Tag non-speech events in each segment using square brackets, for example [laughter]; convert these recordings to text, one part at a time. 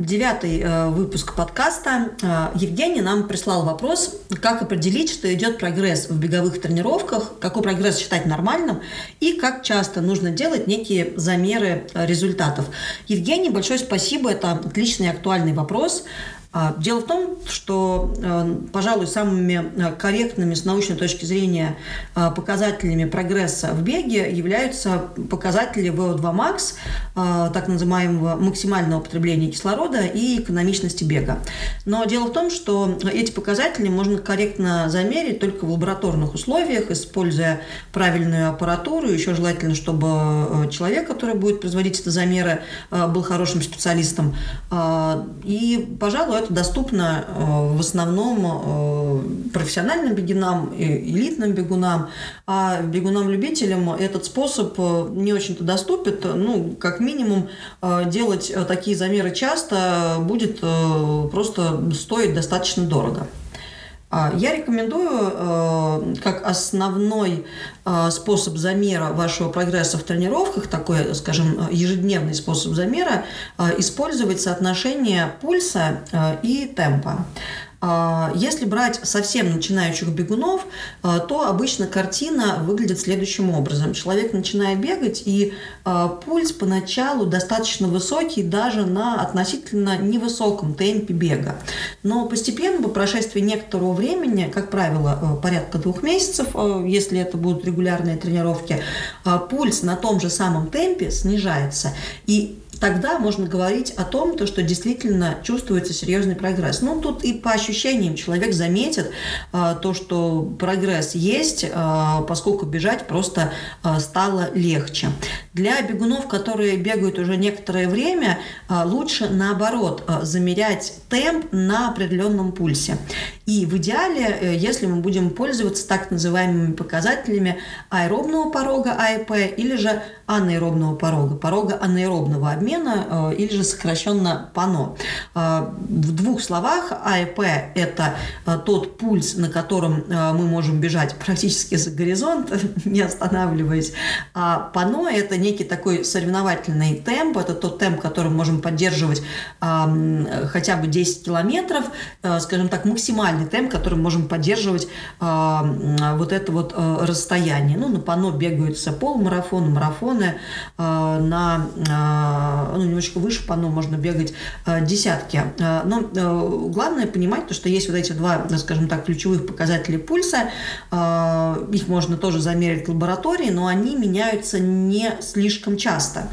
Девятый э, выпуск подкаста. Э, Евгений нам прислал вопрос, как определить, что идет прогресс в беговых тренировках, какой прогресс считать нормальным и как часто нужно делать некие замеры э, результатов. Евгений, большое спасибо, это отличный актуальный вопрос. А, дело в том, что, э, пожалуй, самыми э, корректными с научной точки зрения э, показателями прогресса в беге являются показатели VO2 max, так называемого максимального потребления кислорода и экономичности бега. Но дело в том, что эти показатели можно корректно замерить только в лабораторных условиях, используя правильную аппаратуру. Еще желательно, чтобы человек, который будет производить эти замеры, был хорошим специалистом. И, пожалуй, это доступно э, в основном э, профессиональным бегунам, элитным бегунам, а бегунам-любителям этот способ э, не очень-то доступен. Ну, как минимум, делать такие замеры часто будет просто стоить достаточно дорого. А, я рекомендую как основной способ замера вашего прогресса в тренировках, такой, скажем, ежедневный способ замера, использовать соотношение пульса и темпа. А, если брать совсем начинающих бегунов, а, то обычно картина выглядит следующим образом. Человек начинает бегать, и а, пульс поначалу достаточно высокий даже на относительно невысоком темпе бега. Но постепенно, по прошествии некоторого времени, как правило, порядка двух месяцев, если это будут регулярные тренировки, пульс на том же самом темпе снижается. И тогда можно говорить о том, то, что действительно чувствуется серьезный прогресс. Ну, тут и по ощущениям человек заметит а, то, что прогресс есть, а, поскольку бежать просто а, стало легче. Для бегунов, которые бегают уже некоторое время, а, лучше наоборот а, замерять темп на определенном пульсе. И в идеале, э, если мы будем пользоваться так называемыми показателями аэробного порога АЭП или же анаэробного порога, порога анаэробного обмена э, или же сокращенно ПАНО. Э, в двух словах АЭП – это тот пульс, на котором мы можем бежать практически за горизонт, [laughs] не останавливаясь. А ПАНО – это некий такой соревновательный темп, это тот темп, который мы можем поддерживать хотя бы 10 километров, скажем так, максимальный темп, который мы можем поддерживать э, вот это вот э, расстояние. Ну, на пано бегаются полумарафоны, марафоны, э, на, э, ну, немножко выше пано можно бегать э, десятки. Э, но главное понимать то, что есть вот эти два, скажем так, ключевых показателя пульса. Их можно тоже замерить в лаборатории, но они меняются не слишком часто.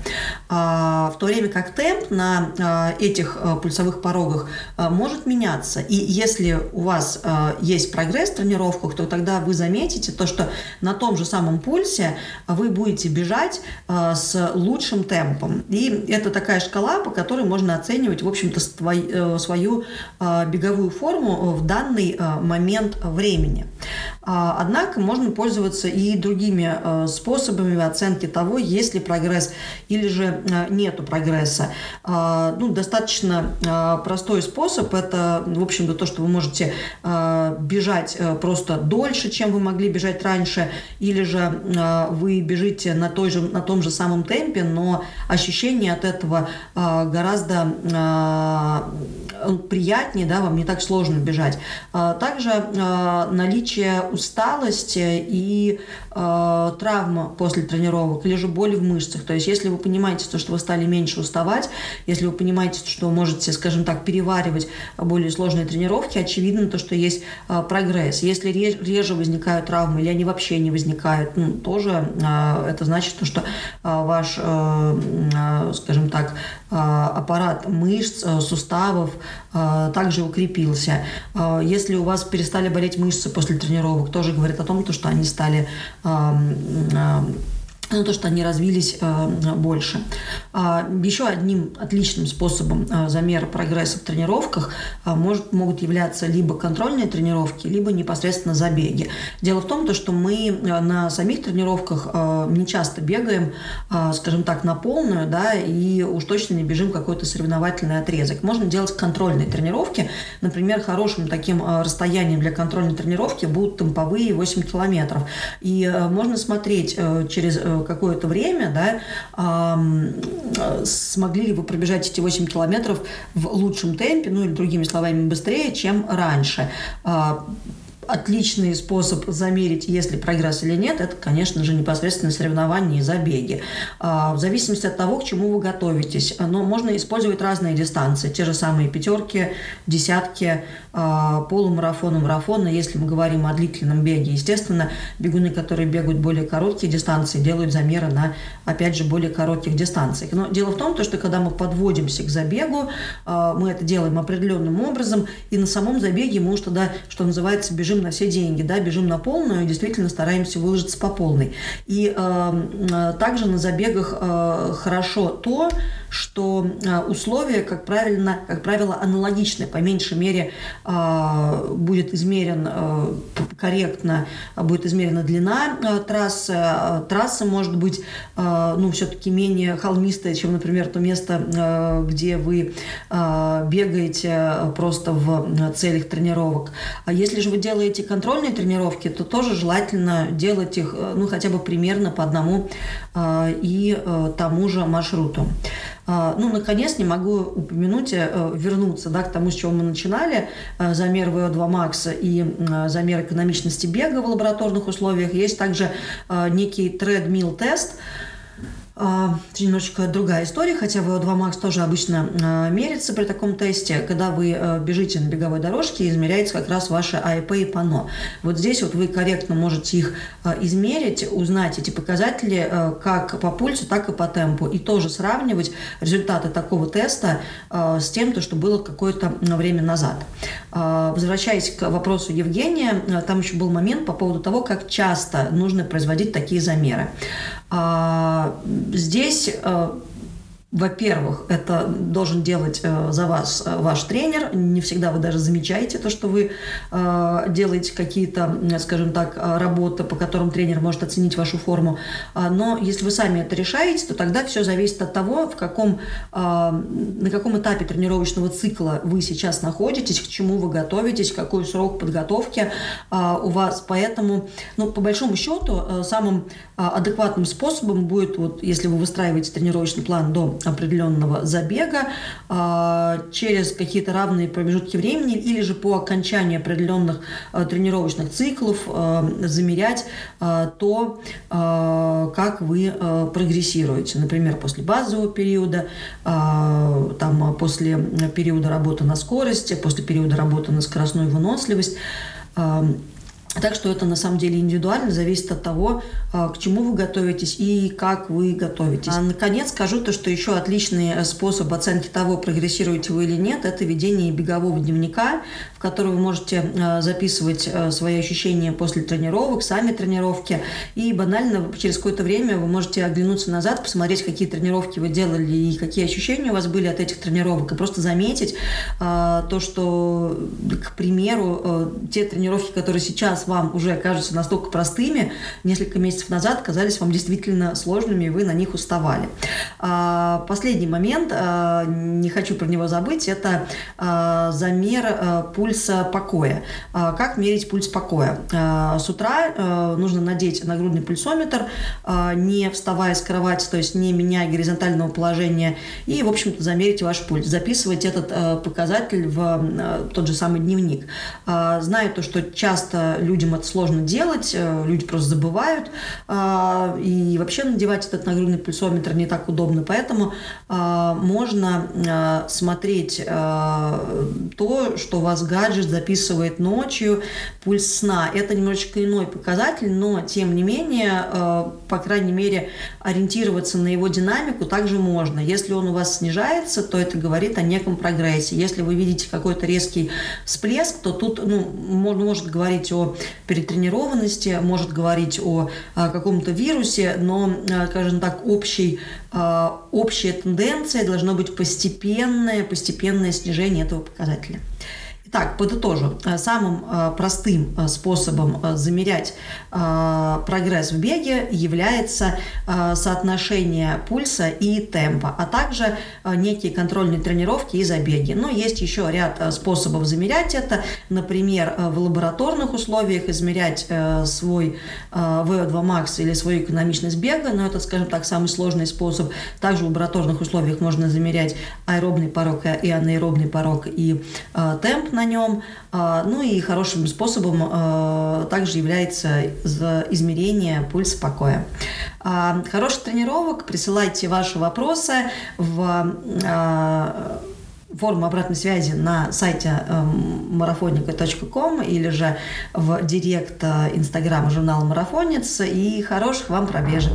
В то время как темп на этих пульсовых порогах может меняться. И если у вас есть прогресс в тренировках, то тогда вы заметите то, что на том же самом пульсе вы будете бежать с лучшим темпом. И это такая шкала, по которой можно оценивать, в общем-то, э, свою э, беговую форму в данный э, момент времени. Э, однако можно пользоваться и другими э, способами оценки того, есть ли прогресс или же э, нету прогресса. Э, ну, достаточно э, простой способ – это, в общем-то, то, что вы можете бежать просто дольше, чем вы могли бежать раньше, или же вы бежите на, той же, на том же самом темпе, но ощущение от этого гораздо приятнее, да, вам не так сложно бежать. Также наличие усталости и травма после тренировок, или же боли в мышцах. То есть если вы понимаете, что вы стали меньше уставать, если вы понимаете, что можете, скажем так, переваривать более сложные тренировки, очевидно, то, что есть э, прогресс. Если реже возникают травмы или они вообще не возникают, ну, тоже э, это значит, что э, ваш, скажем так, аппарат мышц, суставов также укрепился. Если у вас перестали болеть мышцы после тренировок, тоже говорит о том, что они стали на то, что они развились э, больше. А, еще одним отличным способом э, замера прогресса в тренировках э, может, могут являться либо контрольные тренировки, либо непосредственно забеги. Дело в том, что мы на самих тренировках не часто бегаем, скажем так, на полную, да, и уж точно не бежим какой-то соревновательный отрезок. Можно делать контрольные тренировки. Например, хорошим таким расстоянием для контрольной тренировки будут темповые 8 километров. И можно смотреть через какое-то время, да, смогли ли вы пробежать эти 8 километров в лучшем темпе, ну или другими словами, быстрее, чем раньше. Отличный способ замерить, есть ли прогресс или нет, это, конечно же, непосредственно соревнования и забеги. А, в зависимости от того, к чему вы готовитесь. Но можно использовать разные дистанции. Те же самые пятерки, десятки, а, полумарафоны, марафоны. Если мы говорим о длительном беге, естественно, бегуны, которые бегают более короткие дистанции, делают замеры на, опять же, более коротких дистанциях. Но дело в том, что когда мы подводимся к забегу, а, мы это делаем определенным образом, и на самом забеге мы уж тогда, что называется, бежим бежим на все деньги, да, бежим на полную, действительно стараемся выложиться по полной. И э, э также на забегах э, хорошо то, что э, условия, как, правильно, как правило, аналогичны. По меньшей мере э, будет измерен э, корректно, будет измерена длина трассы. Трасса может быть ну, все-таки менее холмистая, чем, например, то место, где вы бегаете просто в целях тренировок. А если же вы делаете контрольные тренировки, то тоже желательно делать их ну, хотя бы примерно по одному и тому же маршруту. А, ну, наконец, не могу упомянуть, э, вернуться да, к тому, с чего мы начинали, э, замер VO2 макса и замер экономичности бега в лабораторных условиях. Есть также э, некий treadmill-тест, а, это немножечко другая история, хотя VO2 Max тоже обычно а, мерится при таком тесте. Когда вы а, бежите на беговой дорожке, измеряется как раз ваше АЭП и ПАНО. Вот здесь вот вы корректно можете их измерить, узнать эти показатели как по пульсу, так и по темпу. И тоже сравнивать результаты такого теста с тем, то, что было какое-то время назад. Возвращаясь к вопросу Евгения, там еще был момент по поводу того, как часто нужно производить такие замеры. Здесь э, во-первых, это должен делать э, за вас э, ваш тренер. Не всегда вы даже замечаете то, что вы э, делаете какие-то, скажем так, работы, по которым тренер может оценить вашу форму. А, но если вы сами это решаете, то тогда все зависит от того, в каком, на каком этапе тренировочного цикла вы сейчас находитесь, к чему вы готовитесь, какой срок подготовки у вас. Поэтому, ну, по большому счету, самым адекватным способом будет, вот, если вы выстраиваете тренировочный план до определенного забега а, через какие-то равные промежутки времени или же по окончании определенных а, тренировочных циклов а, замерять то, как вы прогрессируете. Например, после базового периода, там, после периода работы на скорости, после периода работы на скоростную выносливость. Так что это на самом деле индивидуально, зависит от того, а, к чему вы готовитесь и как вы готовитесь. А наконец скажу то, что еще отличный э, способ оценки того, прогрессируете вы или нет, это ведение бегового дневника, в который вы можете э, записывать э, свои ощущения после тренировок, сами тренировки. И банально через какое-то время вы можете оглянуться назад, посмотреть, какие тренировки вы делали и какие ощущения у вас были от этих тренировок, и просто заметить то, что, к примеру, те тренировки, которые сейчас вам уже кажутся настолько простыми, несколько месяцев назад казались вам действительно сложными, и вы на них уставали. А, последний момент, не хочу про него забыть, это замер пульса покоя. Как мерить пульс покоя? С утра нужно надеть нагрудный пульсометр, не вставая с кровати, то есть не меняя горизонтального положения, и, в общем-то, замерить ваш пульс. Записывать этот показатель в тот же самый дневник. Знаю то, что часто людям это сложно делать, э, люди просто забывают, а, и вообще надевать этот нагрудный пульсометр не так удобно, поэтому а, можно а, смотреть то, что вас гаджет записывает ночью пульс сна. Это немножечко иной показатель, но тем не менее, э, по крайней мере, ориентироваться на его динамику также можно. Если он у вас снижается, то это говорит о неком прогрессе. Если вы видите какой-то резкий всплеск, то тут ну, может говорить о перетренированности, может говорить о, о каком-то вирусе, но, э, скажем так, общий, э, общая тенденция должно быть постепенное, постепенное снижение этого показателя. Итак, подытожу. Э, самым э, простым э, способом замерять прогресс в беге является соотношение пульса и темпа, а также некие контрольные тренировки и забеги. Но есть еще ряд способов замерять это. Например, в лабораторных условиях измерять свой VO2 max или свою экономичность бега, но это, скажем так, самый сложный способ. Также в лабораторных условиях можно замерять аэробный порог и анаэробный порог и темп на нем. А, ну и хорошим способом а, также является измерение пульса покоя. А, хороших тренировок, присылайте ваши вопросы в форму обратной связи на сайте марафоника.ком или же в директ инстаграма журнала «Марафонец» и хороших вам пробежек.